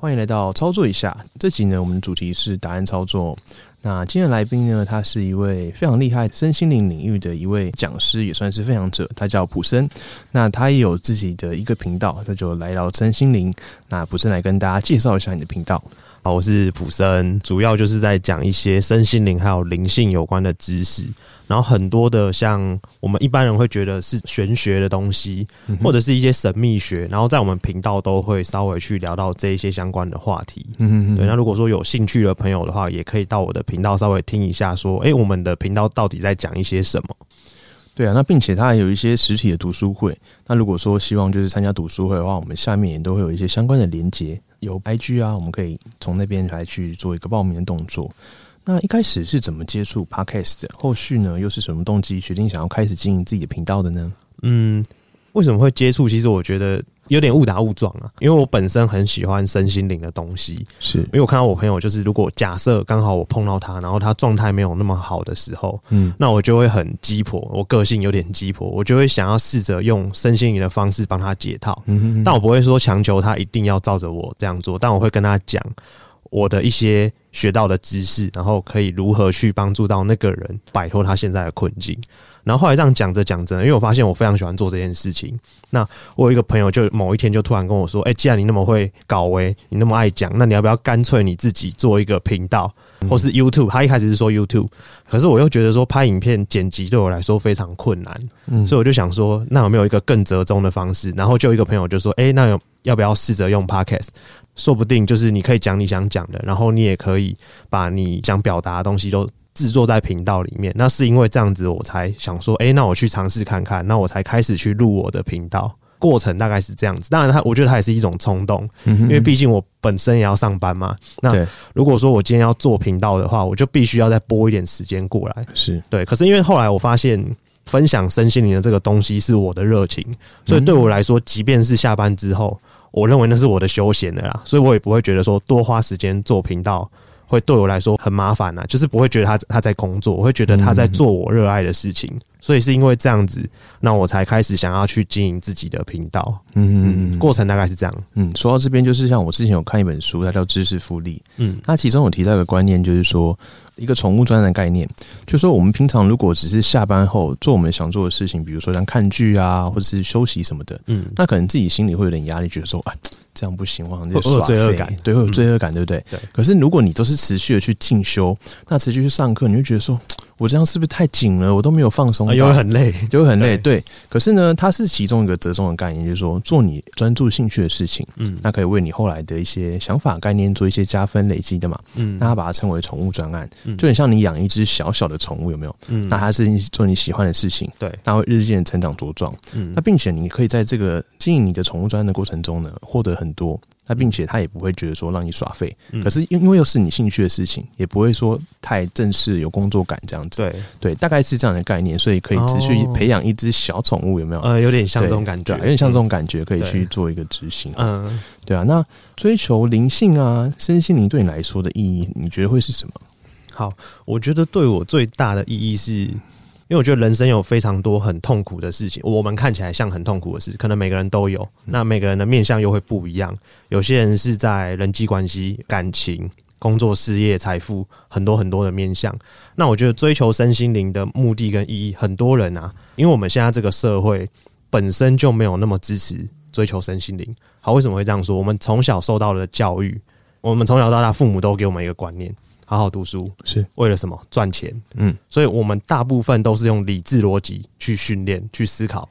欢迎来到操作一下。这集呢，我们主题是答案操作。那今天来宾呢，他是一位非常厉害身心灵领域的一位讲师，也算是分享者。他叫普森。那他也有自己的一个频道，那就来到身心灵。那普森来跟大家介绍一下你的频道。好，我是普森，主要就是在讲一些身心灵还有灵性有关的知识。然后很多的像我们一般人会觉得是玄学的东西，或者是一些神秘学，然后在我们频道都会稍微去聊到这一些相关的话题。嗯嗯对，那如果说有兴趣的朋友的话，也可以到我的频道稍微听一下，说，哎，我们的频道到底在讲一些什么？对啊，那并且它还有一些实体的读书会。那如果说希望就是参加读书会的话，我们下面也都会有一些相关的连接，有 IG 啊，我们可以从那边来去做一个报名的动作。那一开始是怎么接触 Podcast 的？后续呢，又是什么动机决定想要开始经营自己的频道的呢？嗯，为什么会接触？其实我觉得有点误打误撞啊，因为我本身很喜欢身心灵的东西，是。因为我看到我朋友，就是如果假设刚好我碰到他，然后他状态没有那么好的时候，嗯，那我就会很鸡婆，我个性有点鸡婆，我就会想要试着用身心灵的方式帮他解套，嗯哼，但我不会说强求他一定要照着我这样做，但我会跟他讲。我的一些学到的知识，然后可以如何去帮助到那个人摆脱他现在的困境。然后后来这样讲着讲着，因为我发现我非常喜欢做这件事情。那我有一个朋友，就某一天就突然跟我说：“哎，既然你那么会搞威，你那么爱讲，那你要不要干脆你自己做一个频道，或是 YouTube？” 他一开始是说 YouTube，可是我又觉得说拍影片剪辑对我来说非常困难，所以我就想说，那有没有一个更折中的方式？然后就一个朋友就说：“哎，那有要不要试着用 Podcast？说不定就是你可以讲你想讲的，然后你也可以把你想表达的东西都。”制作在频道里面，那是因为这样子，我才想说，哎，那我去尝试看看，那我才开始去录我的频道。过程大概是这样子，当然，他我觉得他也是一种冲动，因为毕竟我本身也要上班嘛。那如果说我今天要做频道的话，我就必须要再拨一点时间过来。是对，可是因为后来我发现，分享身心灵的这个东西是我的热情，所以对我来说，即便是下班之后，我认为那是我的休闲的啦，所以我也不会觉得说多花时间做频道。会对我来说很麻烦呐，就是不会觉得他他在工作，我会觉得他在做我热爱的事情，所以是因为这样子，那我才开始想要去经营自己的频道。嗯嗯，过程大概是这样。嗯，说到这边，就是像我之前有看一本书，它叫《知识复利》。嗯，它其中有提到一个观念，就是说一个宠物专的概念，就说我们平常如果只是下班后做我们想做的事情，比如说像看剧啊，或者是休息什么的，嗯，那可能自己心里会有点压力，觉得说，哎。这样不行，我好像有罪恶感，对，会有罪恶感，对不对？对。可是如果你都是持续的去进修，那持续去上课，你就觉得说。我这样是不是太紧了？我都没有放松，就会很累，就会很累。对，可是呢，它是其中一个折中的概念，就是说做你专注兴趣的事情，嗯，那可以为你后来的一些想法概念做一些加分累积的嘛，嗯，那它把它称为宠物专案，就很像你养一只小小的宠物，有没有？嗯，那它是做你喜欢的事情，对，它会日渐成长茁壮，嗯，那并且你可以在这个经营你的宠物专案的过程中呢，获得很多。那并且他也不会觉得说让你耍废，可是因因为又是你兴趣的事情，也不会说太正式有工作感这样子。对对，大概是这样的概念，所以可以持续培养一只小宠物，有没有？呃，有点像这种感觉，有点像这种感觉，可以去做一个执行。嗯，对啊。那追求灵性啊，身心灵对你来说的意义，你觉得会是什么？好，我觉得对我最大的意义是。因为我觉得人生有非常多很痛苦的事情，我们看起来像很痛苦的事，可能每个人都有。那每个人的面相又会不一样。有些人是在人际关系、感情、工作、事业、财富，很多很多的面相。那我觉得追求身心灵的目的跟意义，很多人啊，因为我们现在这个社会本身就没有那么支持追求身心灵。好，为什么会这样说？我们从小受到的教育，我们从小到大，父母都给我们一个观念。好好读书是为了什么？赚钱。嗯，所以我们大部分都是用理智逻辑去训练、去思考。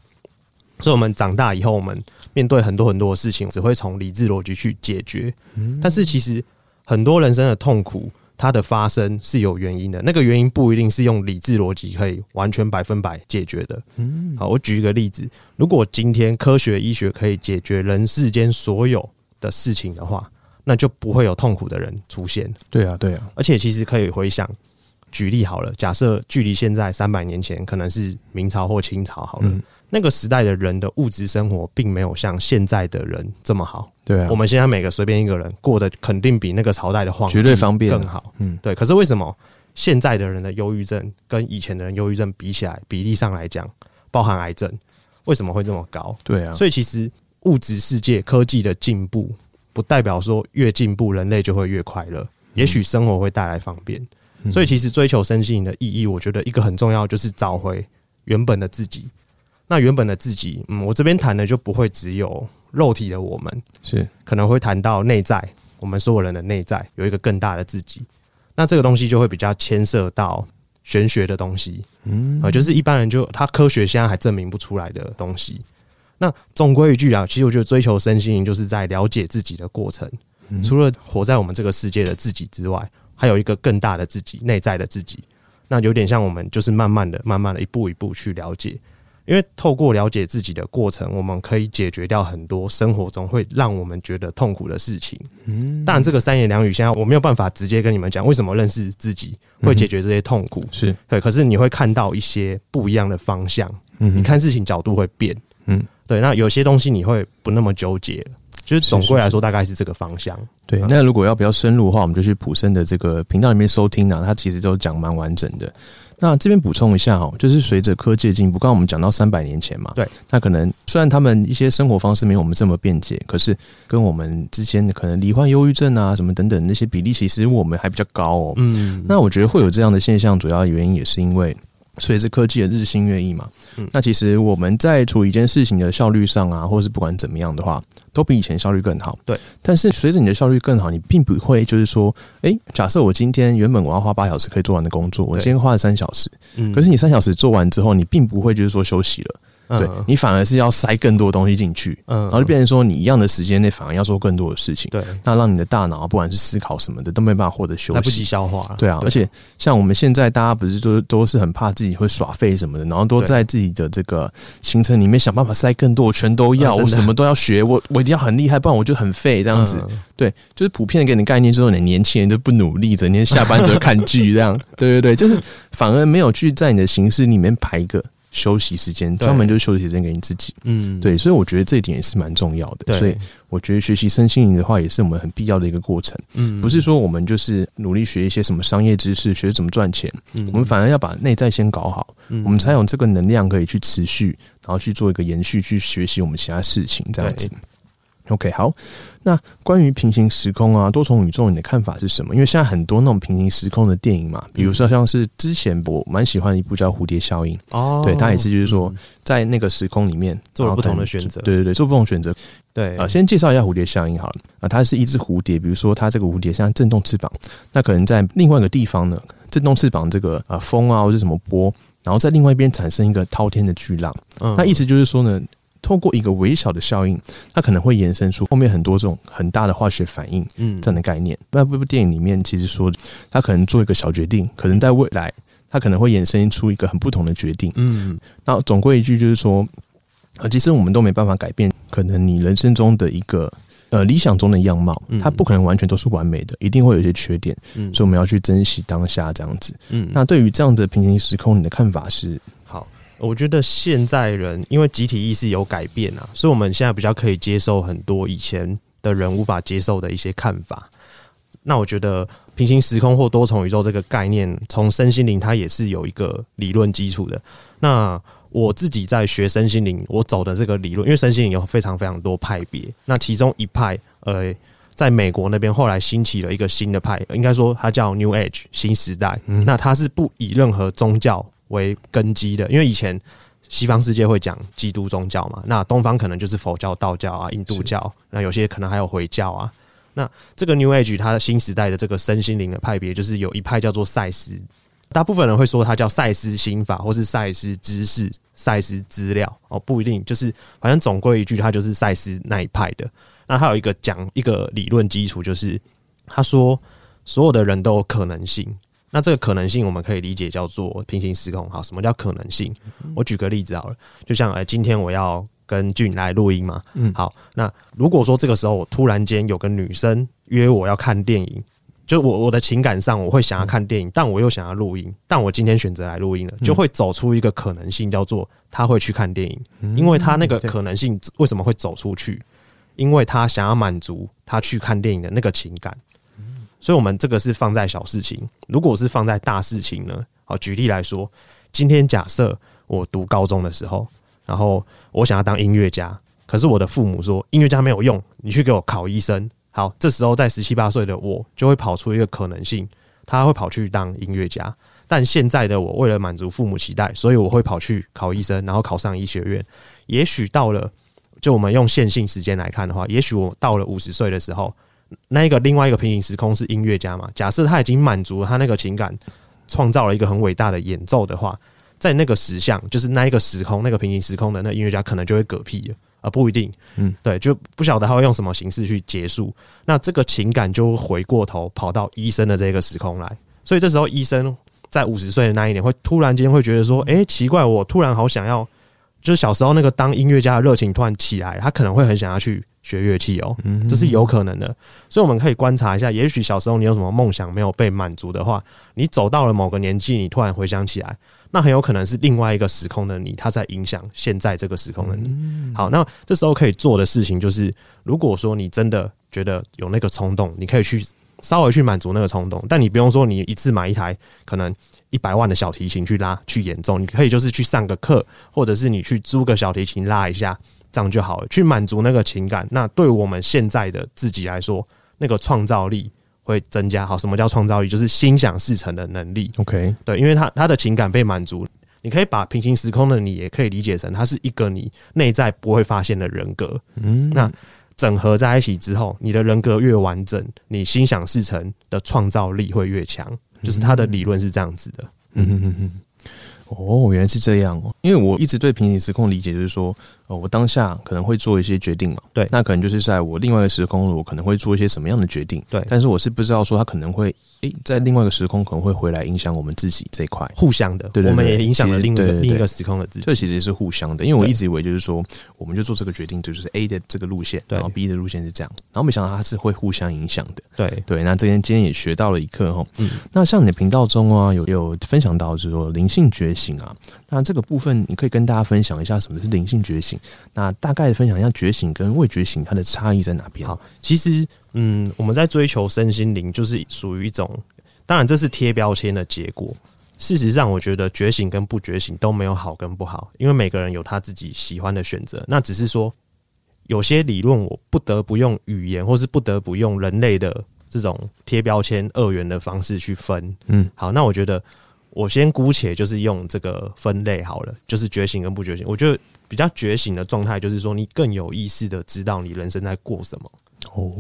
所以，我们长大以后，我们面对很多很多的事情，只会从理智逻辑去解决。但是，其实很多人生的痛苦，它的发生是有原因的。那个原因不一定是用理智逻辑可以完全百分百解决的。嗯，好，我举一个例子：如果今天科学医学可以解决人世间所有的事情的话。那就不会有痛苦的人出现。对啊，对啊。而且其实可以回想，举例好了，假设距离现在三百年前可能是明朝或清朝好了，那个时代的人的物质生活并没有像现在的人这么好。对啊，我们现在每个随便一个人过得肯定比那个朝代的皇绝对方便更好。嗯，对。可是为什么现在的人的忧郁症跟以前的人忧郁症比起来，比例上来讲，包含癌症，为什么会这么高？对啊。所以其实物质世界科技的进步。不代表说越进步人类就会越快乐。也许生活会带来方便，所以其实追求身心灵的意义，我觉得一个很重要就是找回原本的自己。那原本的自己，嗯，我这边谈的就不会只有肉体的我们，是可能会谈到内在，我们所有人的内在有一个更大的自己。那这个东西就会比较牵涉到玄学的东西，嗯，啊，就是一般人就他科学现在还证明不出来的东西。那总归一句啊，其实我觉得追求身心灵就是在了解自己的过程。除了活在我们这个世界的自己之外，还有一个更大的自己，内在的自己。那有点像我们就是慢慢的、慢慢的一步一步去了解。因为透过了解自己的过程，我们可以解决掉很多生活中会让我们觉得痛苦的事情。嗯，当然这个三言两语，现在我没有办法直接跟你们讲为什么认识自己会解决这些痛苦。是对，可是你会看到一些不一样的方向。嗯，你看事情角度会变。嗯，对，那有些东西你会不那么纠结。就是总归来说，大概是这个方向。对，那如果要比较深入的话，我们就去普生的这个频道里面收听啊，他其实都讲蛮完整的。那这边补充一下哦，就是随着科技的进步，刚刚我们讲到三百年前嘛，对，那可能虽然他们一些生活方式没有我们这么便捷，可是跟我们之间的可能罹患忧郁症啊什么等等那些比例，其实我们还比较高哦。嗯，那我觉得会有这样的现象，主要原因也是因为。随着科技的日新月异嘛，嗯。那其实我们在处理一件事情的效率上啊，或者是不管怎么样的话，都比以前效率更好。对，但是随着你的效率更好，你并不会就是说，哎，假设我今天原本我要花八小时可以做完的工作，我今天花了三小时，可是你三小时做完之后，你并不会就是说休息了。对你反而是要塞更多东西进去，嗯，然后就变成说你一样的时间内反而要做更多的事情，对，那让你的大脑不管是思考什么的都没办法获得休息，来不及消化，对啊，而且像我们现在大家不是都都是很怕自己会耍废什么的，然后都在自己的这个行程里面想办法塞更多，我全都要，我什么都要学，我我一定要很厉害，不然我就很废这样子。对，就是普遍的给你概念之后，你年轻人就不努力，整天下班就看剧这样，对对对，就是反而没有去在你的形式里面排一个。休息时间专门就是休息时间给你自己，嗯，对，所以我觉得这一点也是蛮重要的。所以我觉得学习身心灵的话，也是我们很必要的一个过程。嗯，不是说我们就是努力学一些什么商业知识，学怎么赚钱，我们反而要把内在先搞好，我们才有这个能量可以去持续，然后去做一个延续，去学习我们其他事情这样子。OK，好。那关于平行时空啊、多重宇宙，你的看法是什么？因为现在很多那种平行时空的电影嘛，比如说像是之前我蛮喜欢的一部叫《蝴蝶效应》哦，对，它也是就是说在那个时空里面做了不同的选择，对对对，做不同选择。对啊，先介绍一下蝴蝶效应好了啊，它是一只蝴蝶，比如说它这个蝴蝶像震动翅膀，那可能在另外一个地方呢，震动翅膀这个啊风啊或者什么波，然后在另外一边产生一个滔天的巨浪，嗯那意思就是说呢。透过一个微小的效应，它可能会延伸出后面很多这种很大的化学反应，嗯，这样的概念。那这部电影里面其实说，他可能做一个小决定，可能在未来，他可能会衍生出一个很不同的决定，嗯。那总归一句就是说，啊，其实我们都没办法改变，可能你人生中的一个呃理想中的样貌，它不可能完全都是完美的，一定会有一些缺点，嗯。所以我们要去珍惜当下这样子，嗯。那对于这样的平行时空，你的看法是？我觉得现在人因为集体意识有改变啊，所以我们现在比较可以接受很多以前的人无法接受的一些看法。那我觉得平行时空或多重宇宙这个概念，从身心灵它也是有一个理论基础的。那我自己在学身心灵，我走的这个理论，因为身心灵有非常非常多派别，那其中一派，呃，在美国那边后来兴起了一个新的派，应该说它叫 New Age 新时代。那它是不以任何宗教。为根基的，因为以前西方世界会讲基督宗教嘛，那东方可能就是佛教、道教啊、印度教，那有些可能还有回教啊。那这个 New Age 它新时代的这个身心灵的派别，就是有一派叫做赛斯，大部分人会说它叫赛斯心法，或是赛斯知识、赛斯资料哦，不一定，就是反正总归一句，它就是赛斯那一派的。那它有一个讲一个理论基础，就是他说所有的人都有可能性。那这个可能性，我们可以理解叫做平行时空。好，什么叫可能性？我举个例子好了，就像哎，今天我要跟俊来录音嘛。嗯，好，那如果说这个时候我突然间有个女生约我要看电影，就我我的情感上我会想要看电影，但我又想要录音，但我今天选择来录音了，就会走出一个可能性，叫做他会去看电影，因为他那个可能性为什么会走出去？因为他想要满足他去看电影的那个情感。所以，我们这个是放在小事情。如果是放在大事情呢？好，举例来说，今天假设我读高中的时候，然后我想要当音乐家，可是我的父母说音乐家没有用，你去给我考医生，好，这时候在十七八岁的我就会跑出一个可能性，他会跑去当音乐家。但现在的我为了满足父母期待，所以我会跑去考医生，然后考上医学院。也许到了，就我们用线性时间来看的话，也许我到了五十岁的时候，那一个另外一个平行时空是音乐家嘛？假设他已经满足了他那个情感，创造了一个很伟大的演奏的话，在那个时相，就是那一个时空，那个平行时空的那音乐家可能就会嗝屁了。啊，不一定，嗯，对，就不晓得他会用什么形式去结束。那这个情感就回过头跑到医生的这个时空来，所以这时候医生在五十岁的那一年，会突然间会觉得说，哎，奇怪，我突然好想要，就是小时候那个当音乐家的热情突然起来，他可能会很想要去学乐器哦，这是有可能的。所以我们可以观察一下，也许小时候你有什么梦想没有被满足的话，你走到了某个年纪，你突然回想起来。那很有可能是另外一个时空的你，他在影响现在这个时空的你。好，那这时候可以做的事情就是，如果说你真的觉得有那个冲动，你可以去稍微去满足那个冲动，但你不用说你一次买一台可能一百万的小提琴去拉去演奏，你可以就是去上个课，或者是你去租个小提琴拉一下，这样就好了，去满足那个情感。那对我们现在的自己来说，那个创造力。会增加好，什么叫创造力？就是心想事成的能力。OK，对，因为他他的情感被满足，你可以把平行时空的你也可以理解成，它是一个你内在不会发现的人格。嗯，那整合在一起之后，你的人格越完整，你心想事成的创造力会越强。就是他的理论是这样子的。嗯嗯嗯嗯。哦，原来是这样哦。因为我一直对平行时空理解就是说，呃，我当下可能会做一些决定嘛。对，那可能就是在我另外一个时空，我可能会做一些什么样的决定。对，但是我是不知道说他可能会。诶，在另外一个时空可能会回来影响我们自己这一块，互相的，对对，我们也影响了另一个另一个时空的自己。这其实是互相的，因为我一直以为就是说，我们就做这个决定，就是 A 的这个路线，然后 B 的路线是这样，然后没想到它是会互相影响的。对对，那这边今天也学到了一课哈。嗯，那像你的频道中啊，有有分享到就是说灵性觉醒啊，那这个部分你可以跟大家分享一下什么是灵性觉醒？那大概分享一下觉醒跟未觉醒它的差异在哪边？好，其实嗯，我们在追求身心灵，就是属于一种。当然，这是贴标签的结果。事实上，我觉得觉醒跟不觉醒都没有好跟不好，因为每个人有他自己喜欢的选择。那只是说，有些理论我不得不用语言，或是不得不用人类的这种贴标签二元的方式去分。嗯，好，那我觉得我先姑且就是用这个分类好了，就是觉醒跟不觉醒。我觉得比较觉醒的状态，就是说你更有意识的知道你人生在过什么。哦，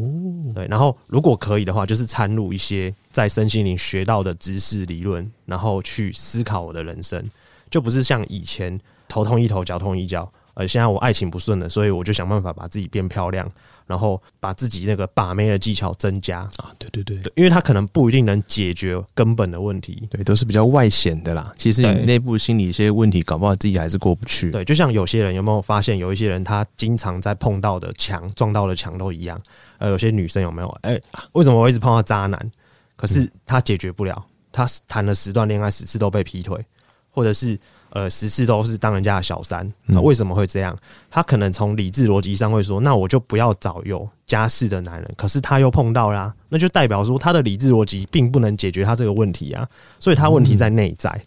对，然后如果可以的话，就是掺入一些在身心灵学到的知识理论，然后去思考我的人生，就不是像以前头痛医头，脚痛医脚。呃，现在我爱情不顺了，所以我就想办法把自己变漂亮。然后把自己那个把妹的技巧增加啊，对对对，因为他可能不一定能解决根本的问题，对，都是比较外显的啦。其实你内部心理一些问题，搞不好自己还是过不去。对，就像有些人有没有发现，有一些人他经常在碰到的墙、撞到的墙都一样。呃，有些女生有没有？哎，为什么我一直碰到渣男？可是他解决不了，他谈了十段恋爱，十次都被劈腿，或者是。呃，十次都是当人家的小三，那为什么会这样？他可能从理智逻辑上会说，那我就不要找有家室的男人。可是他又碰到啦，那就代表说他的理智逻辑并不能解决他这个问题啊。所以他问题在内在，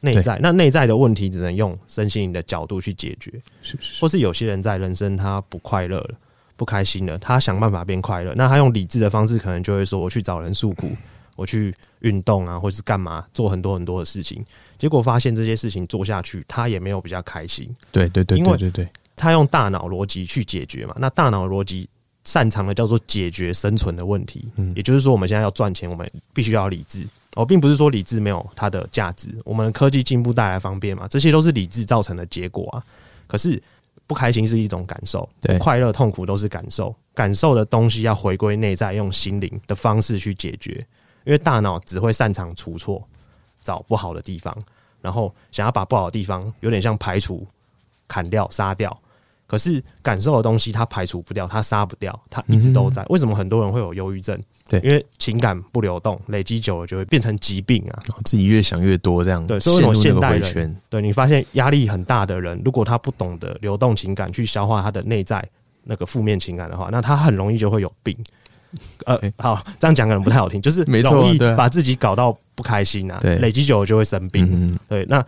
内在。那内在的问题只能用身心灵的角度去解决，是是。或是有些人在人生他不快乐了，不开心了，他想办法变快乐，那他用理智的方式，可能就会说，我去找人诉苦。我去运动啊，或是干嘛，做很多很多的事情，结果发现这些事情做下去，他也没有比较开心。对对对，对对对，他用大脑逻辑去解决嘛。那大脑逻辑擅长的叫做解决生存的问题。嗯，也就是说，我们现在要赚钱，我们必须要理智。哦，并不是说理智没有它的价值。我们科技进步带来方便嘛，这些都是理智造成的结果啊。可是不开心是一种感受，对，快乐痛苦都是感受。感受的东西要回归内在，用心灵的方式去解决。因为大脑只会擅长出错，找不好的地方，然后想要把不好的地方有点像排除、砍掉、杀掉。可是感受的东西它排除不掉，它杀不掉，它一直都在。为什么很多人会有忧郁症？对，因为情感不流动，累积久了就会变成疾病啊。自己越想越多，这样对。所以为什么现代人，对你发现压力很大的人，如果他不懂得流动情感去消化他的内在那个负面情感的话，那他很容易就会有病。呃，好，这样讲可能不太好听，就是容易把自己搞到不开心啊，对，累积久了就会生病。对，那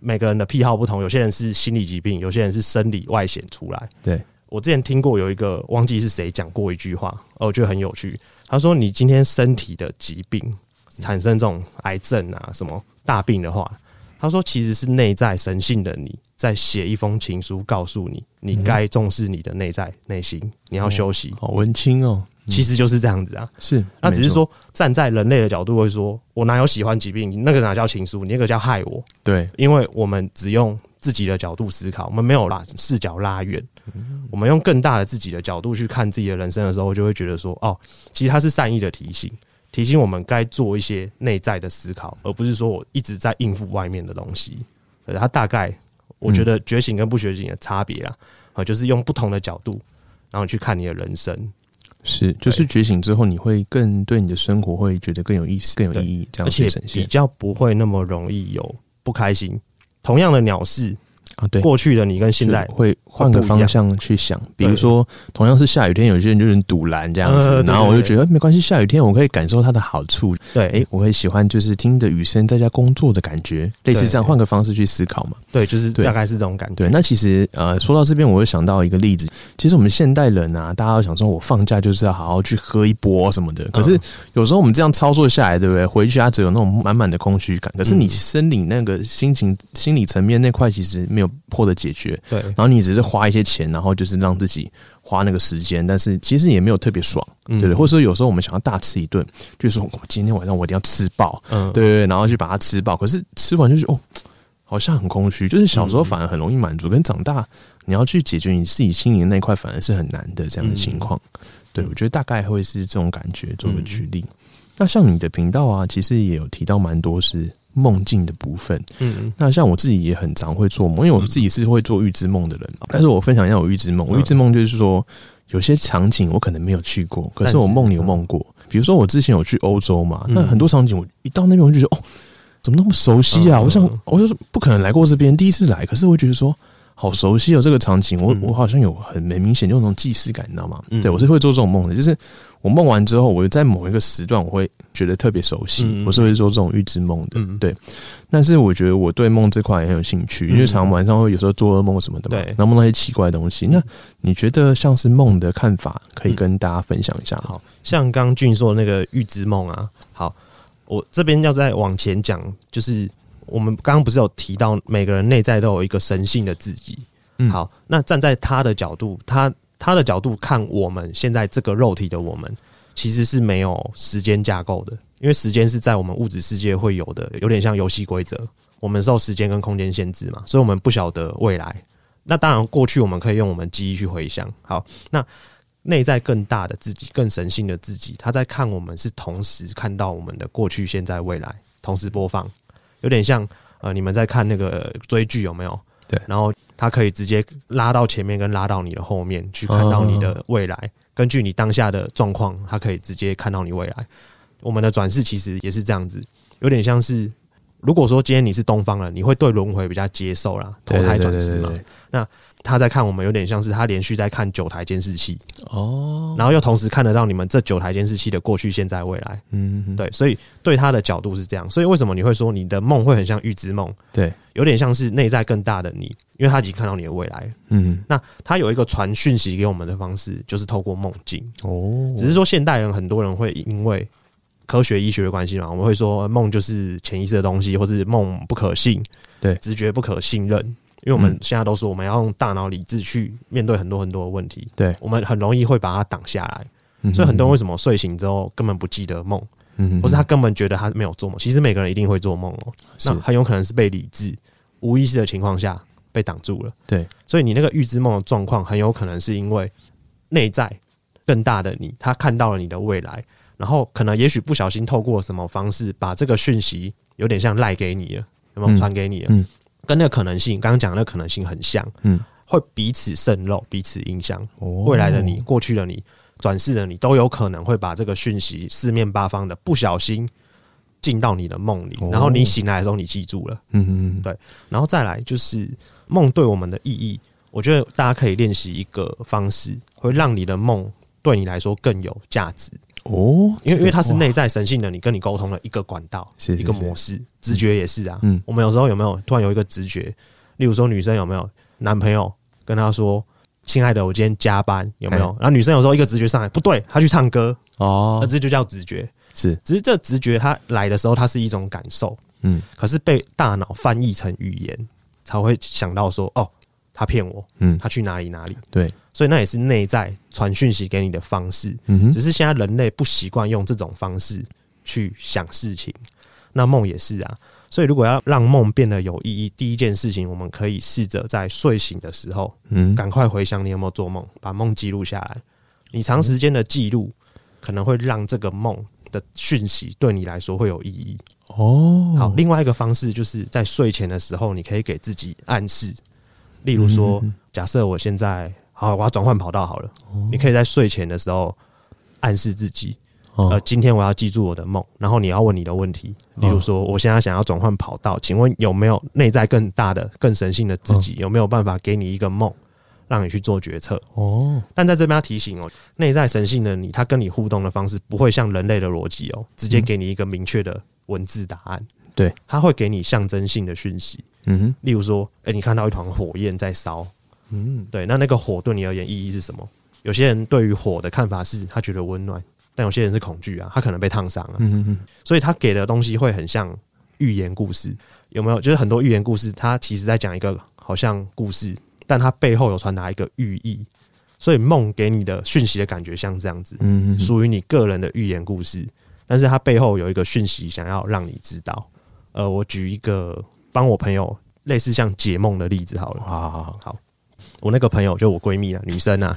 每个人的癖好不同，有些人是心理疾病，有些人是生理外显出来。对，我之前听过有一个忘记是谁讲过一句话，哦，我觉得很有趣。他说：“你今天身体的疾病产生这种癌症啊，什么大病的话，他说其实是内在神性的你在写一封情书，告诉你你该重视你的内在内心，你要休息。好文青哦，其实就是这样子啊。是，那只是说站在人类的角度会说，我哪有喜欢疾病？你那个哪叫情书？你那个叫害我？对，因为我们只用自己的角度思考，我们没有把视角拉远。”我们用更大的自己的角度去看自己的人生的时候，就会觉得说，哦，其实它是善意的提醒，提醒我们该做一些内在的思考，而不是说我一直在应付外面的东西。它大概我觉得觉醒跟不觉醒的差别啊，啊，就是用不同的角度，然后去看你的人生。是，就是觉醒之后，你会更对你的生活会觉得更有意思、更有意义，这样而且比较不会那么容易有不开心。同样的鸟事。啊，对，过去的你跟现在会换个方向去想，比如说同样是下雨天，有些人就是堵拦这样子，然后我就觉得没关系，下雨天我可以感受它的好处。对，哎，我会喜欢就是听着雨声在家工作的感觉，类似这样，换个方式去思考嘛。对，就是大概是这种感觉。对，那其实呃，说到这边，我会想到一个例子，其实我们现代人啊，大家都想说我放假就是要好好去喝一波什么的，可是有时候我们这样操作下来，对不对？回去啊，只有那种满满的空虚感，可是你生理那个心情、心理层面那块其实没有获得解决。对，然后你只是花一些钱，然后就是让自己花那个时间，但是其实也没有特别爽，对不对？或者说有时候我们想要大吃一顿，就是说今天晚上我一定要吃饱，嗯，对对，然后去把它吃饱，可是吃完就是哦，好像很空虚。就是小时候反而很容易满足，跟长大你要去解决你自己心灵那块反而是很难的这样的情况。对我觉得大概会是这种感觉，做个举例。那像你的频道啊，其实也有提到蛮多是。梦境的部分，嗯，那像我自己也很常会做梦，因为我自己是会做预知梦的人。但是我分享一下我预知梦，我预知梦就是说，有些场景我可能没有去过，可是我梦里有梦过。比如说我之前有去欧洲嘛，那很多场景我一到那边我就觉得，哦，怎么那么熟悉啊？我想，我就说不可能来过这边，第一次来，可是我觉得说。好熟悉哦，这个场景，我我好像有很很明显就那种既视感，你知道吗？对我是会做这种梦的，就是我梦完之后，我在某一个时段，我会觉得特别熟悉，我是会做这种预知梦的。对，但是我觉得我对梦这块也很有兴趣，因为常晚上会有时候做噩梦什么的嘛，然后梦到一些奇怪的东西。那你觉得像是梦的看法，可以跟大家分享一下？好像刚俊说那个预知梦啊，好，我这边要再往前讲，就是。我们刚刚不是有提到每个人内在都有一个神性的自己，嗯，好，那站在他的角度，他他的角度看我们现在这个肉体的我们，其实是没有时间架构的，因为时间是在我们物质世界会有的，有点像游戏规则，我们受时间跟空间限制嘛，所以我们不晓得未来。那当然，过去我们可以用我们记忆去回想。好，那内在更大的自己、更神性的自己，他在看我们是同时看到我们的过去、现在、未来，同时播放。有点像呃，你们在看那个追剧有没有？对，然后它可以直接拉到前面，跟拉到你的后面去看到你的未来。根据你当下的状况，它可以直接看到你未来。我们的转世其实也是这样子，有点像是，如果说今天你是东方人，你会对轮回比较接受啦，投胎转世嘛。那他在看我们，有点像是他连续在看九台监视器哦，然后又同时看得到你们这九台监视器的过去、现在、未来。嗯，对，所以对他的角度是这样。所以为什么你会说你的梦会很像预知梦？对，有点像是内在更大的你，因为他已经看到你的未来。嗯，那他有一个传讯息给我们的方式，就是透过梦境。哦，只是说现代人很多人会因为科学医学的关系嘛，我们会说梦就是潜意识的东西，或是梦不可信，对，直觉不可信任。因为我们现在都说我们要用大脑理智去面对很多很多的问题，对。我们很容易会把它挡下来，所以很多人为什么睡醒之后根本不记得梦，嗯，或是他根本觉得他没有做梦，其实每个人一定会做梦哦，那很有可能是被理智无意识的情况下被挡住了，对，所以你那个预知梦的状况很有可能是因为内在更大的你，他看到了你的未来，然后可能也许不小心透过什么方式把这个讯息有点像赖给你了，有没有传给你了？嗯。跟那个可能性，刚刚讲的那可能性很像，嗯，会彼此渗漏、彼此影响。未来的你、过去的你、转世的你，都有可能会把这个讯息四面八方的不小心进到你的梦里，然后你醒来的时候，你记住了。嗯嗯，对。然后再来就是梦对我们的意义，我觉得大家可以练习一个方式，会让你的梦对你来说更有价值。哦，因为因为它是内在神性的，你跟你沟通的一个管道，是一个模式，直觉也是啊。嗯，我们有时候有没有突然有一个直觉？例如说，女生有没有男朋友跟她说亲爱的，我今天加班有没有？然后女生有时候一个直觉上来，不对，她去唱歌哦，那这就叫直觉。是，只是这直觉它来的时候，它是一种感受，嗯，可是被大脑翻译成语言，才会想到说，哦，他骗我，嗯，他去哪里哪里？对，所以那也是内在传讯息给你的方式，嗯，只是现在人类不习惯用这种方式去想事情，那梦也是啊。所以如果要让梦变得有意义，第一件事情，我们可以试着在睡醒的时候，嗯，赶快回想你有没有做梦，把梦记录下来。你长时间的记录，可能会让这个梦。的讯息对你来说会有意义哦。好，另外一个方式就是在睡前的时候，你可以给自己暗示，例如说，假设我现在好，我要转换跑道好了，你可以在睡前的时候暗示自己，呃，今天我要记住我的梦，然后你要问你的问题，例如说，我现在想要转换跑道，请问有没有内在更大的、更神性的自己，有没有办法给你一个梦？让你去做决策？哦，但在这边要提醒哦，内在神性的你，他跟你互动的方式不会像人类的逻辑哦，直接给你一个明确的文字答案。对，他会给你象征性的讯息。嗯哼，例如说，哎，你看到一团火焰在烧，嗯，对，那那个火对你而言意义是什么？有些人对于火的看法是他觉得温暖，但有些人是恐惧啊，他可能被烫伤了。嗯嗯，所以他给的东西会很像寓言故事，有没有？就是很多寓言故事，它其实在讲一个好像故事。但它背后有传达一个寓意，所以梦给你的讯息的感觉像这样子，嗯，属于你个人的寓言故事。但是它背后有一个讯息想要让你知道。呃，我举一个帮我朋友类似像解梦的例子好了。好好好，好，我那个朋友就我闺蜜啊，女生啊，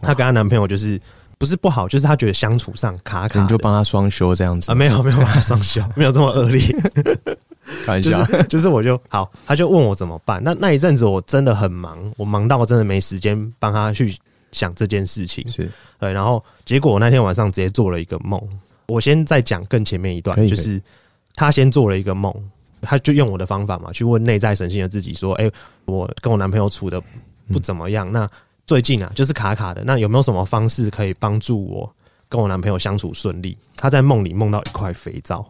她跟她男朋友就是不是不好，就是她觉得相处上卡卡，你就帮她双休这样子啊？没有没有帮她双休，没有这么恶劣。就是就是，我就好，她就问我怎么办。那那一阵子我真的很忙，我忙到我真的没时间帮她去想这件事情。是对，然后结果我那天晚上直接做了一个梦。我先再讲更前面一段，就是她先做了一个梦，他就用我的方法嘛，去问内在神性的自己说：“哎，我跟我男朋友处的不怎么样，那最近啊就是卡卡的，那有没有什么方式可以帮助我跟我男朋友相处顺利？”他在梦里梦到一块肥皂，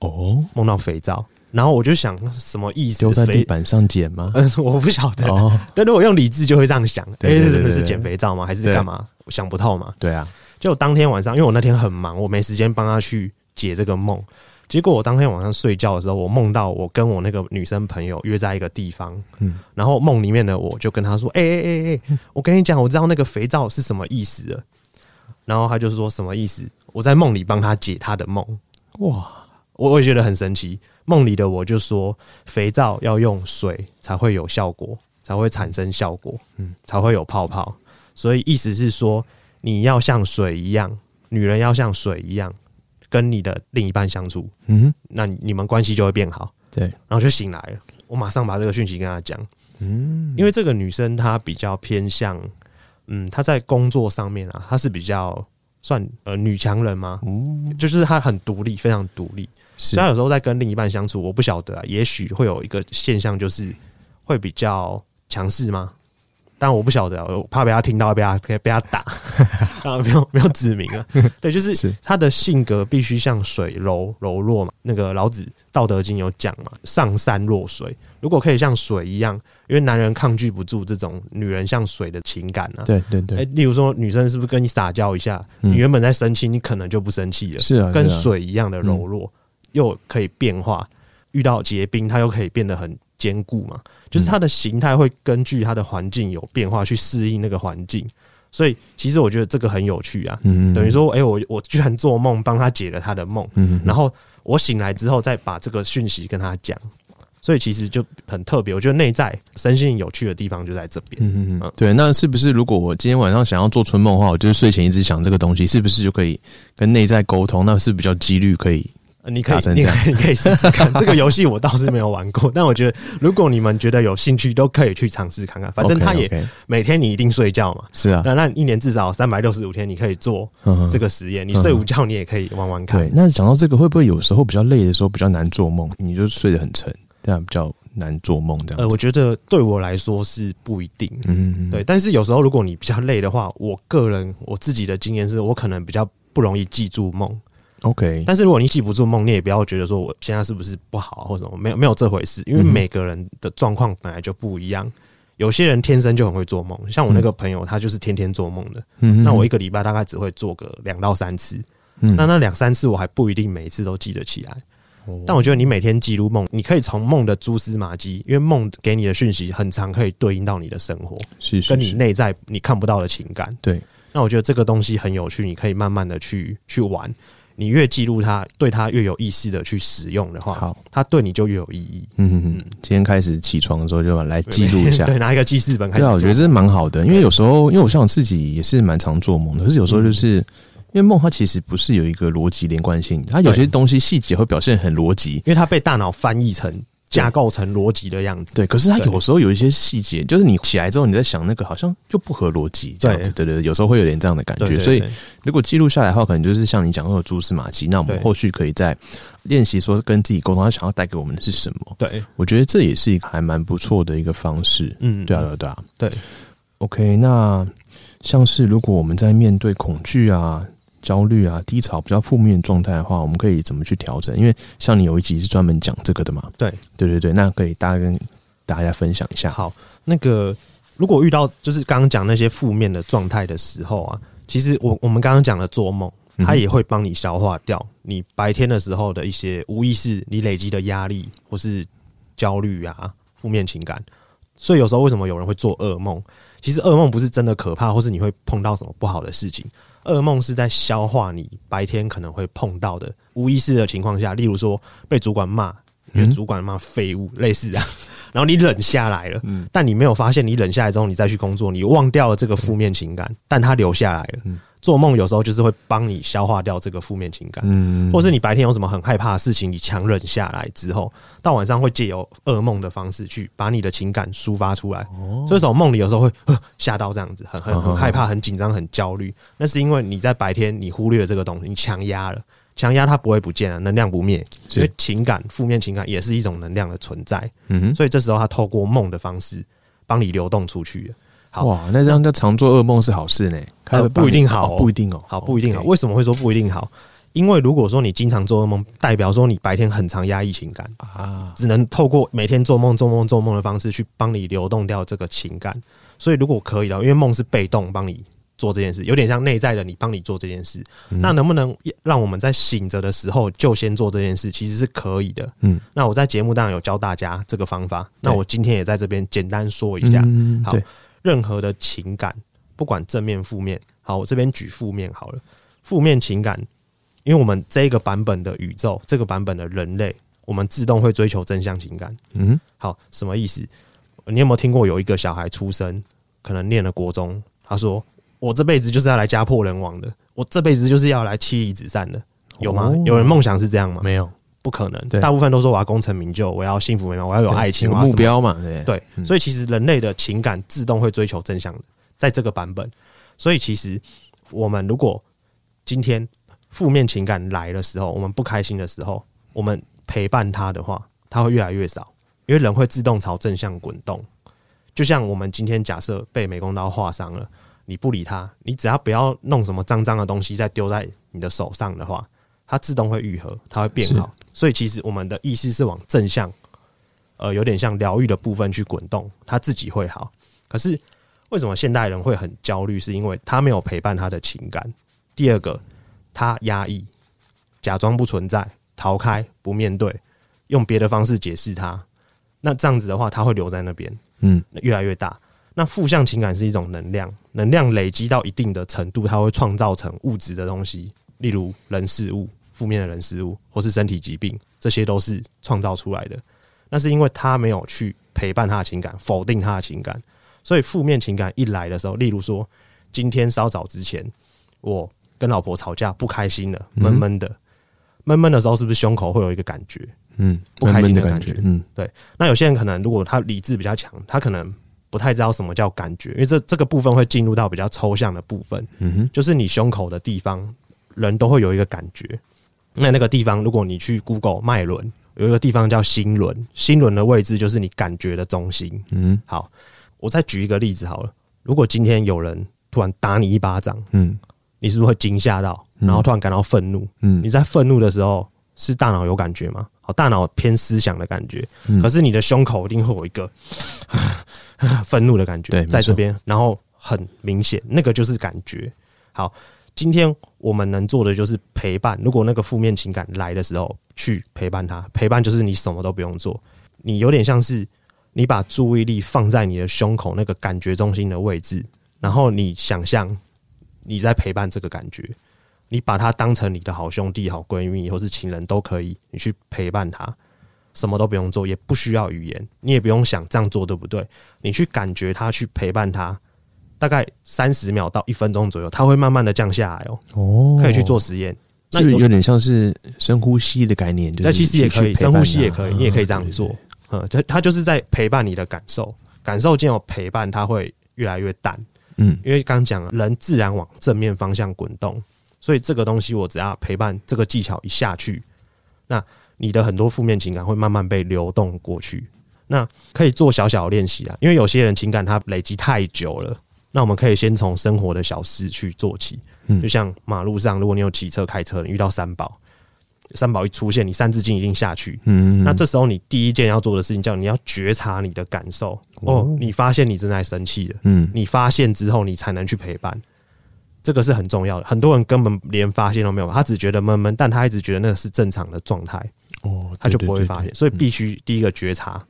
哦，梦到肥皂。然后我就想什么意思？丢在地板上捡吗？嗯，我不晓得。哦，但如果用理智就会这样想，哎，真的是捡肥皂吗？还是干嘛？想不透嘛。对啊，就当天晚上，因为我那天很忙，我没时间帮他去解这个梦。结果我当天晚上睡觉的时候，我梦到我跟我那个女生朋友约在一个地方，嗯，然后梦里面的我就跟她说：“哎哎哎哎，我跟你讲，我知道那个肥皂是什么意思了。”然后她就是说什么意思？我在梦里帮她解她的梦。哇，我我也觉得很神奇。梦里的我就说，肥皂要用水才会有效果，才会产生效果，嗯，才会有泡泡。所以意思是说，你要像水一样，女人要像水一样，跟你的另一半相处，嗯，那你们关系就会变好。对，然后就醒来了。我马上把这个讯息跟她讲，嗯，因为这个女生她比较偏向，嗯，她在工作上面啊，她是比较算呃女强人吗？嗯，就是她很独立，非常独立。虽然有时候在跟另一半相处，我不晓得啊，也许会有一个现象，就是会比较强势吗？但我不晓得，我怕被他听到，被他被他打 啊，没有没有指明啊。对，就是他的性格必须像水柔柔弱嘛。那个老子《道德经》有讲嘛，“上善若水”。如果可以像水一样，因为男人抗拒不住这种女人像水的情感啊。对对对。哎，例如说女生是不是跟你撒娇一下，你原本在生气，你可能就不生气了。是啊，跟水一样的柔弱。又可以变化，遇到结冰，它又可以变得很坚固嘛。就是它的形态会根据它的环境有变化去适应那个环境，所以其实我觉得这个很有趣啊。嗯，等于说，哎，我我居然做梦帮他解了他的梦，嗯，然后我醒来之后再把这个讯息跟他讲，所以其实就很特别。我觉得内在身心有趣的地方就在这边。嗯嗯，对。那是不是如果我今天晚上想要做春梦的话，我就是睡前一直想这个东西，是不是就可以跟内在沟通？那是比较几率可以。你可以，你可以，你可以试试看这个游戏。我倒是没有玩过，但我觉得如果你们觉得有兴趣，都可以去尝试看看。反正他也每天你一定睡觉嘛，是啊。那那一年至少三百六十五天，你可以做这个实验。你睡午觉，你也可以玩玩看。对，那讲到这个，会不会有时候比较累的时候比较难做梦？你就睡得很沉，这样比较难做梦。这样，呃，我觉得对我来说是不一定。嗯，对。但是有时候如果你比较累的话，我个人我自己的经验是我可能比较不容易记住梦。OK，但是如果你记不住梦，你也不要觉得说我现在是不是不好或者什么，没有没有这回事，因为每个人的状况本来就不一样。有些人天生就很会做梦，像我那个朋友，他就是天天做梦的。嗯，那我一个礼拜大概只会做个两到三次。嗯，那那两三次我还不一定每一次都记得起来。但我觉得你每天记录梦，你可以从梦的蛛丝马迹，因为梦给你的讯息很长，可以对应到你的生活，是跟你内在你看不到的情感。对，那我觉得这个东西很有趣，你可以慢慢的去去玩。你越记录它，对它越有意识的去使用的话，好，它对你就越有意义。嗯嗯嗯。今天开始起床的时候就来记录一下，对，拿一个记事本开始。对啊，我觉得这蛮好的，因为有时候，因为我像我自己也是蛮常做梦的，可是有时候就是因为梦它其实不是有一个逻辑连贯性，它有些东西细节会表现很逻辑，因为它被大脑翻译成。架构成逻辑的样子，对。可是它有时候有一些细节，就是你起来之后，你在想那个好像就不合逻辑，这样子，对对。有时候会有点这样的感觉，所以如果记录下来的话，可能就是像你讲的蛛丝马迹。那我们后续可以再练习说跟自己沟通，他想要带给我们的是什么？对，我觉得这也是一个还蛮不错的一个方式。嗯，对啊，对啊，对。OK，那像是如果我们在面对恐惧啊。焦虑啊，低潮比较负面状态的话，我们可以怎么去调整？因为像你有一集是专门讲这个的嘛。对，对对对，那可以大家跟大家分享一下。好，那个如果遇到就是刚刚讲那些负面的状态的时候啊，其实我我们刚刚讲的做梦，它也会帮你消化掉你白天的时候的一些无意识你累积的压力或是焦虑啊负面情感。所以有时候为什么有人会做噩梦？其实噩梦不是真的可怕，或是你会碰到什么不好的事情。噩梦是在消化你白天可能会碰到的无意识的情况下，例如说被主管骂，被主管骂废物，类似这样，然后你忍下来了，但你没有发现，你忍下来之后，你再去工作，你忘掉了这个负面情感，但它留下来了。做梦有时候就是会帮你消化掉这个负面情感，嗯，或是你白天有什么很害怕的事情，你强忍下来之后，到晚上会借由噩梦的方式去把你的情感抒发出来。哦，所以说梦里有时候会吓到这样子，很很很害怕、很紧张、很焦虑。那是因为你在白天你忽略了这个东西，你强压了，强压它不会不见了，能量不灭。所以情感、负面情感也是一种能量的存在。嗯哼，所以这时候它透过梦的方式帮你流动出去。哇，那这样叫常做噩梦是好事呢？不一定好，不一定哦。好，不一定好。为什么会说不一定好？因为如果说你经常做噩梦，代表说你白天很常压抑情感啊，只能透过每天做梦、做梦、做梦的方式去帮你流动掉这个情感。所以如果可以的，因为梦是被动帮你做这件事，有点像内在的你帮你做这件事。那能不能让我们在醒着的时候就先做这件事？其实是可以的。嗯，那我在节目当中有教大家这个方法。那我今天也在这边简单说一下。嗯好。任何的情感，不管正面负面，好，我这边举负面好了。负面情感，因为我们这个版本的宇宙，这个版本的人类，我们自动会追求正向情感。嗯，好，什么意思？你有没有听过有一个小孩出生，可能念了国中，他说：“我这辈子就是要来家破人亡的，我这辈子就是要来妻离子散的。”有吗？有人梦想是这样吗？没有。不可能，大部分都说我要功成名就，我要幸福美满，我要有爱情，有目标嘛？对，所以其实人类的情感自动会追求正向的，在这个版本。所以其实我们如果今天负面情感来的时候，我们不开心的时候，我们陪伴他的话，他会越来越少，因为人会自动朝正向滚动。就像我们今天假设被美工刀划伤了，你不理他，你只要不要弄什么脏脏的东西再丢在你的手上的话，它自动会愈合，它会变好。所以其实我们的意思是往正向，呃，有点像疗愈的部分去滚动，他自己会好。可是为什么现代人会很焦虑？是因为他没有陪伴他的情感。第二个，他压抑，假装不存在，逃开，不面对，用别的方式解释它。那这样子的话，他会留在那边，嗯，越来越大。那负向情感是一种能量，能量累积到一定的程度，它会创造成物质的东西，例如人事物。负面的人事物，或是身体疾病，这些都是创造出来的。那是因为他没有去陪伴他的情感，否定他的情感，所以负面情感一来的时候，例如说，今天稍早之前，我跟老婆吵架，不开心了，闷闷的，闷闷的时候，是不是胸口会有一个感觉？嗯，不开心的感觉。嗯，对。那有些人可能，如果他理智比较强，他可能不太知道什么叫感觉，因为这这个部分会进入到比较抽象的部分。嗯哼，就是你胸口的地方，人都会有一个感觉。那那个地方，如果你去 Google 脉轮，有一个地方叫心轮，心轮的位置就是你感觉的中心。嗯，好，我再举一个例子好了。如果今天有人突然打你一巴掌，嗯，你是不是会惊吓到，然后突然感到愤怒？嗯，你在愤怒的时候，是大脑有感觉吗？好，大脑偏思想的感觉，可是你的胸口一定会有一个愤怒的感觉，在这边，然后很明显，那个就是感觉。好，今天我们能做的就是陪伴。如果那个负面情感来的时候，去陪伴他，陪伴就是你什么都不用做，你有点像是你把注意力放在你的胸口那个感觉中心的位置，然后你想象你在陪伴这个感觉。你把他当成你的好兄弟、好闺蜜，或是情人都可以，你去陪伴他，什么都不用做，也不需要语言，你也不用想这样做对不对？你去感觉他，去陪伴他，大概三十秒到一分钟左右，它会慢慢的降下来哦。哦，可以去做实验，那有点像是深呼吸的概念，那其实也可以深呼吸，也可以，你也可以这样做。嗯，就它就是在陪伴你的感受，感受进有陪伴，它会越来越淡。嗯，因为刚讲了，人自然往正面方向滚动。所以这个东西，我只要陪伴这个技巧一下去，那你的很多负面情感会慢慢被流动过去。那可以做小小的练习啊，因为有些人情感它累积太久了，那我们可以先从生活的小事去做起。嗯，就像马路上，如果你有骑车、开车，你遇到三宝，三宝一出现，你三字经一定下去。嗯，那这时候你第一件要做的事情叫你要觉察你的感受。哦，你发现你正在生气了。嗯，你发现之后，你才能去陪伴。这个是很重要的，很多人根本连发现都没有，他只觉得闷闷，但他一直觉得那个是正常的状态，哦，他就不会发现，所以必须第一个觉察，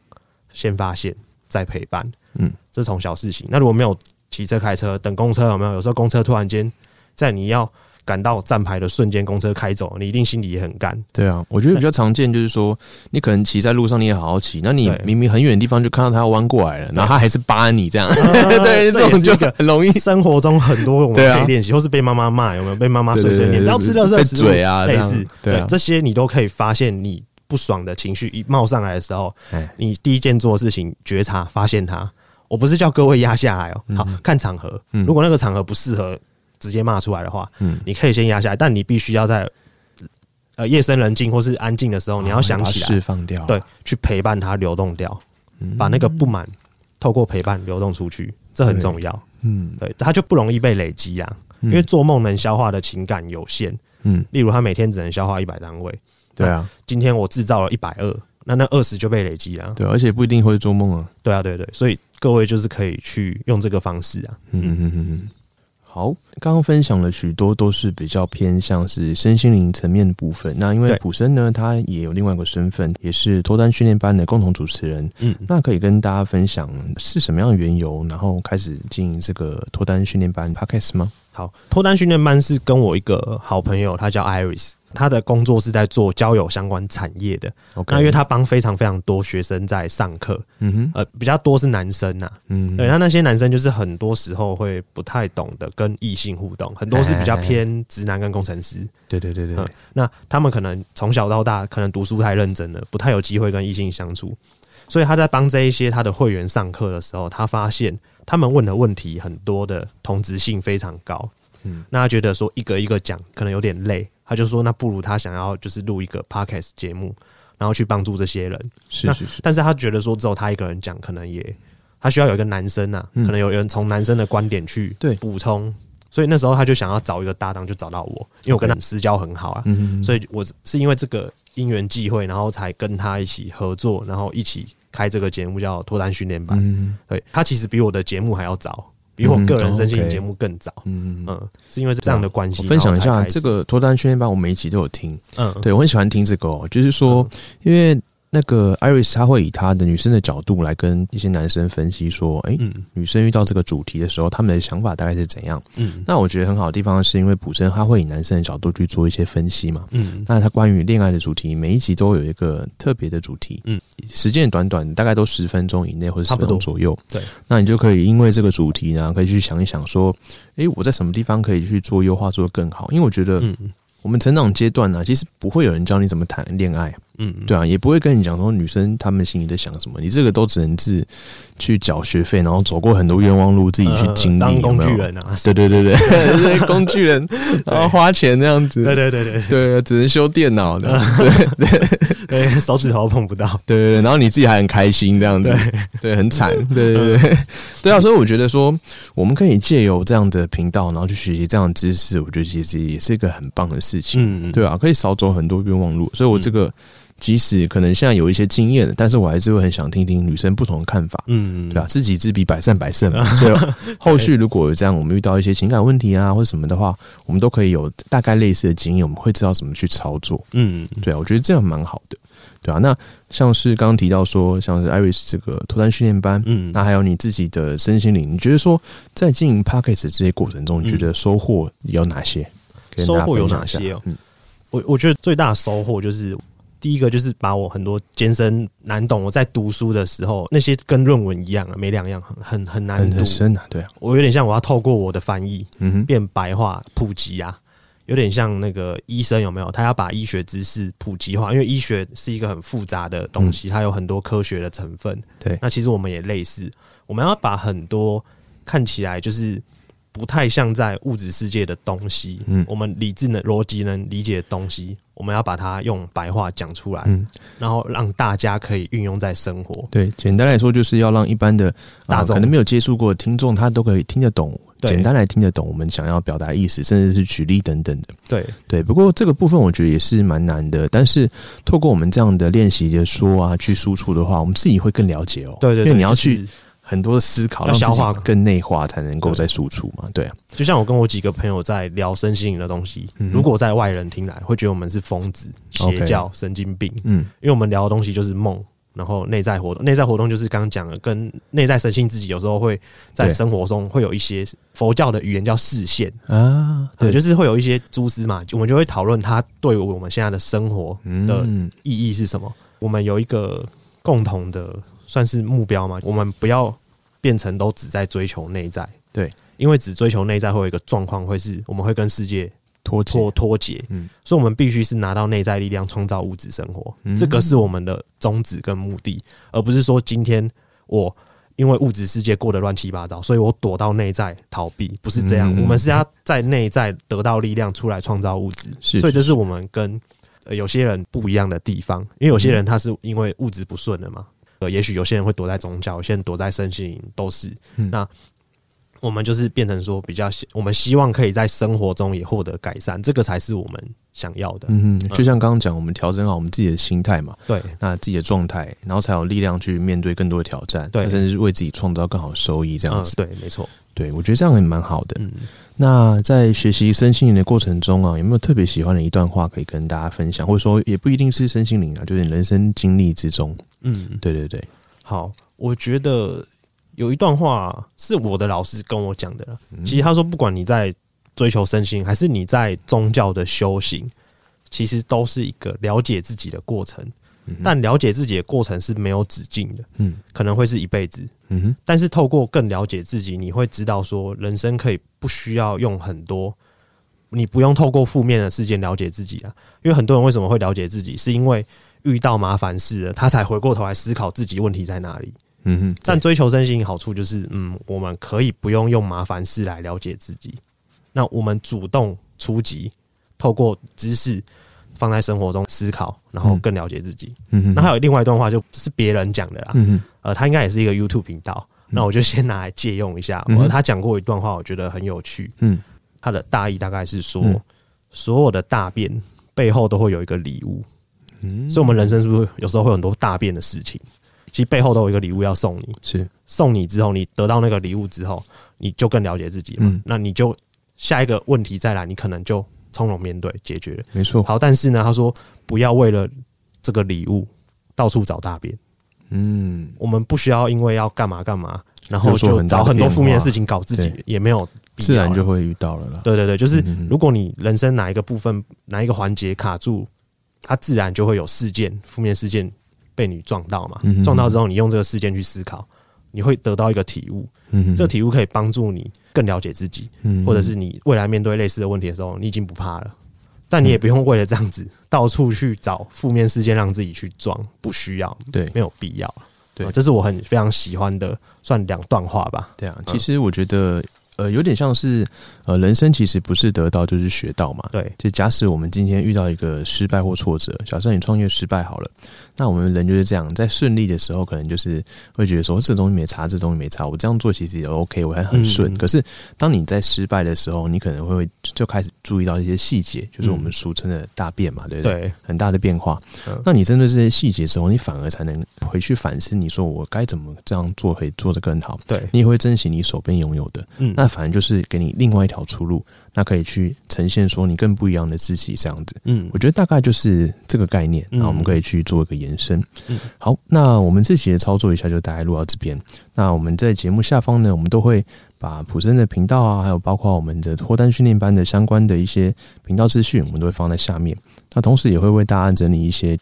先发现，再陪伴，嗯，这从小事情。那如果没有骑车、开车、等公车，有没有？有时候公车突然间在你要。赶到站牌的瞬间，公车开走，你一定心里也很干。对啊，我觉得比较常见就是说，你可能骑在路上，你也好好骑，那你明明很远的地方就看到他要弯过来了，然后他还是扒你这样。对，这种就很容易。生活中很多我们可以练习，或是被妈妈骂，有没有被妈妈碎碎念，不要吃热热嘴啊，类似。对，这些你都可以发现，你不爽的情绪一冒上来的时候，你第一件做的事情觉察，发现它。我不是叫各位压下来哦，好看场合，如果那个场合不适合。直接骂出来的话，嗯，你可以先压下来，但你必须要在呃夜深人静或是安静的时候，你要想起来释放掉，对，去陪伴它流动掉，把那个不满透过陪伴流动出去，这很重要。嗯，对，它就不容易被累积啊，因为做梦能消化的情感有限。嗯，例如他每天只能消化一百单位，对啊，今天我制造了一百二，那那二十就被累积了。对，而且不一定会做梦啊。对啊，对对，所以各位就是可以去用这个方式啊。嗯嗯嗯嗯。好，刚刚分享了许多都是比较偏向是身心灵层面的部分。那因为普生呢，他也有另外一个身份，也是脱单训练班的共同主持人。嗯，那可以跟大家分享是什么样的缘由，然后开始经营这个脱单训练班 Podcast 吗？好，脱单训练班是跟我一个好朋友，他叫 Iris。他的工作是在做交友相关产业的，那因为他帮非常非常多学生在上课，嗯哼，呃，比较多是男生呐，嗯，对，那那些男生就是很多时候会不太懂得跟异性互动，很多是比较偏直男跟工程师，对对对对，那他们可能从小到大可能读书太认真了，不太有机会跟异性相处，所以他在帮这一些他的会员上课的时候，他发现他们问的问题很多的同质性非常高，嗯，那他觉得说一个一个讲可能有点累。他就说：“那不如他想要就是录一个 podcast 节目，然后去帮助这些人。是是是，但是他觉得说只有他一个人讲，可能也他需要有一个男生啊，可能有人从男生的观点去对补充。所以那时候他就想要找一个搭档，就找到我，因为我跟他私交很好啊。所以我是因为这个因缘际会，然后才跟他一起合作，然后一起开这个节目叫脱单训练班。对他其实比我的节目还要早。”比我个人身心节目更早，嗯嗯，是因为这样的关系。分享一下这个脱单训练班，我每一集都有听，嗯，对我很喜欢听这个，哦，就是说，因为。那个 Iris 他会以他的女生的角度来跟一些男生分析说，哎，女生遇到这个主题的时候，他们的想法大概是怎样？嗯，那我觉得很好的地方是因为普生他会以男生的角度去做一些分析嘛。嗯，那他关于恋爱的主题，每一集都有一个特别的主题。嗯，时间短短，大概都十分钟以内或者十分钟左右。对，那你就可以因为这个主题呢，可以去想一想说，哎，我在什么地方可以去做优化，做得更好？因为我觉得，嗯，我们成长阶段呢，其实不会有人教你怎么谈恋爱。嗯，对啊，也不会跟你讲说女生她们心里在想什么，你这个都只能是去缴学费，然后走过很多冤枉路，自己去经历。当工具人啊，对对对 对，工具人，然后花钱那样子，对对对对对，只能修电脑的，对对。对，手指头碰不到，对对对，然后你自己还很开心这样子，对，很惨，对对对，对啊，所以我觉得说，我们可以借由这样的频道，然后去学习这样的知识，我觉得其实也是一个很棒的事情，嗯，对啊，可以少走很多冤枉路，所以我这个。即使可能现在有一些经验，但是我还是会很想听听女生不同的看法。嗯，对吧？知己知彼，百战百胜嘛。所以后续如果有这样，我们遇到一些情感问题啊，或者什么的话，我们都可以有大概类似的经验，我们会知道怎么去操作。嗯，对啊，我觉得这样蛮好的。对啊，那像是刚刚提到说，像是 Iris 这个脱单训练班，嗯，那还有你自己的身心灵，你觉得说在经营 p a c k e t 这些过程中，你觉得收获有哪些？收获有哪些？嗯，我我觉得最大的收获就是第一个就是把我很多艰深难懂，我在读书的时候那些跟论文一样啊，没两样，很很很难读，很深啊。对啊，我有点像我要透过我的翻译，嗯哼，变白话普及啊。有点像那个医生有没有？他要把医学知识普及化，因为医学是一个很复杂的东西，它有很多科学的成分。对，那其实我们也类似，我们要把很多看起来就是不太像在物质世界的东西，嗯，我们理智能、逻辑能理解的东西，我们要把它用白话讲出来，嗯，然后让大家可以运用在生活。对，简单来说，就是要让一般的大众可能没有接触过的听众，他都可以听得懂。简单来听得懂我们想要表达意思，甚至是举例等等的。对对，不过这个部分我觉得也是蛮难的。但是透过我们这样的练习的说啊，去输出的话，我们自己会更了解哦。对对，因为你要去很多的思考，让消化。更内化，才能够再输出嘛。对。啊，就像我跟我几个朋友在聊身心灵的东西，如果在外人听来会觉得我们是疯子、邪教、神经病。嗯，因为我们聊的东西就是梦。然后内在活动，内在活动就是刚刚讲的，跟内在神性自己有时候会在生活中会有一些佛教的语言叫视线。啊，对，就是会有一些蛛丝嘛，我们就会讨论它对我们现在的生活的意义是什么。我们有一个共同的算是目标嘛，我们不要变成都只在追求内在，对，因为只追求内在会有一个状况，会是我们会跟世界。脱脱脱节，嗯，所以我们必须是拿到内在力量，创造物质生活，这个是我们的宗旨跟目的，而不是说今天我因为物质世界过得乱七八糟，所以我躲到内在逃避，不是这样。我们是要在内在得到力量出来创造物质，所以这是我们跟有些人不一样的地方。因为有些人他是因为物质不顺了嘛，呃，也许有些人会躲在宗教，有些人躲在身心灵都是那。我们就是变成说比较，我们希望可以在生活中也获得改善，这个才是我们想要的。嗯，就像刚刚讲，我们调整好我们自己的心态嘛，对，那自己的状态，然后才有力量去面对更多的挑战，对，甚至是为自己创造更好的收益，这样子。对，没错，对我觉得这样也蛮好的。嗯，那在学习身心灵的过程中啊，有没有特别喜欢的一段话可以跟大家分享，或者说也不一定是身心灵啊，就是人生经历之中。嗯，对对对，好，我觉得。有一段话是我的老师跟我讲的，其实他说，不管你在追求身心，还是你在宗教的修行，其实都是一个了解自己的过程。但了解自己的过程是没有止境的，嗯，可能会是一辈子。嗯哼，但是透过更了解自己，你会知道说，人生可以不需要用很多，你不用透过负面的事件了解自己啊。因为很多人为什么会了解自己，是因为遇到麻烦事了，他才回过头来思考自己问题在哪里。嗯哼，但追求真心好处就是，嗯，我们可以不用用麻烦事来了解自己。那我们主动出击，透过知识放在生活中思考，然后更了解自己。嗯哼，那还有另外一段话，就是别人讲的啦。嗯哼，呃，他应该也是一个 YouTube 频道，那我就先拿来借用一下。我他讲过一段话，我觉得很有趣。嗯，他的大意大概是说，所有的大便背后都会有一个礼物。嗯，所以我们人生是不是有时候会有很多大便的事情？其实背后都有一个礼物要送你，是送你之后，你得到那个礼物之后，你就更了解自己嘛。那你就下一个问题再来，你可能就从容面对解决。没错。好，但是呢，他说不要为了这个礼物到处找大便。嗯，我们不需要因为要干嘛干嘛，然后就找很多负面的事情搞自己，也没有自然就会遇到了啦。对对对，就是如果你人生哪一个部分哪一个环节卡住，它自然就会有事件负面事件。被你撞到嘛？撞到之后，你用这个事件去思考，你会得到一个体悟。嗯，这个体悟可以帮助你更了解自己，或者是你未来面对类似的问题的时候，你已经不怕了。但你也不用为了这样子到处去找负面事件让自己去撞，不需要，对，没有必要。对，这是我很非常喜欢的，算两段话吧。对啊，其实我觉得呃，有点像是，呃，人生其实不是得到就是学到嘛。对，就假使我们今天遇到一个失败或挫折，假设你创业失败好了，那我们人就是这样，在顺利的时候，可能就是会觉得说这东西没差，这东西没差，我这样做其实也 OK，我还很顺。可是当你在失败的时候，你可能会就开始注意到一些细节，就是我们俗称的大变嘛，对不对？很大的变化。那你针对这些细节的时候，你反而才能回去反思，你说我该怎么这样做可以做得更好？对你也会珍惜你手边拥有的。嗯，那。那反正就是给你另外一条出路，那可以去呈现说你更不一样的自己这样子。嗯，我觉得大概就是这个概念。那我们可以去做一个延伸。嗯，好，那我们这期的操作一下就大概录到这边。那我们在节目下方呢，我们都会把普生的频道啊，还有包括我们的脱单训练班的相关的一些频道资讯，我们都会放在下面。那同时也会为大家整理一些。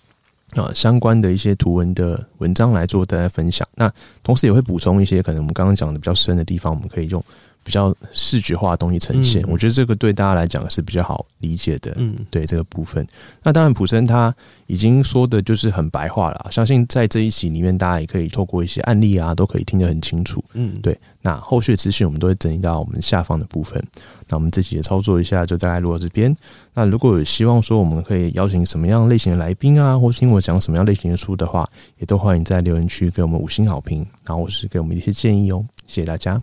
啊，相关的一些图文的文章来做大家分享。那同时也会补充一些可能我们刚刚讲的比较深的地方，我们可以用比较视觉化的东西呈现。我觉得这个对大家来讲是比较好理解的。嗯，对这个部分。那当然，普生他已经说的就是很白话了。相信在这一集里面，大家也可以透过一些案例啊，都可以听得很清楚。嗯，对。那后续资讯我们都会整理到我们下方的部分。那我们这期也操作一下，就大概录到这边。那如果有希望说我们可以邀请什么样类型的来宾啊，或听我讲什么样类型的书的话，也都欢迎在留言区给我们五星好评，然后或是给我们一些建议哦。谢谢大家。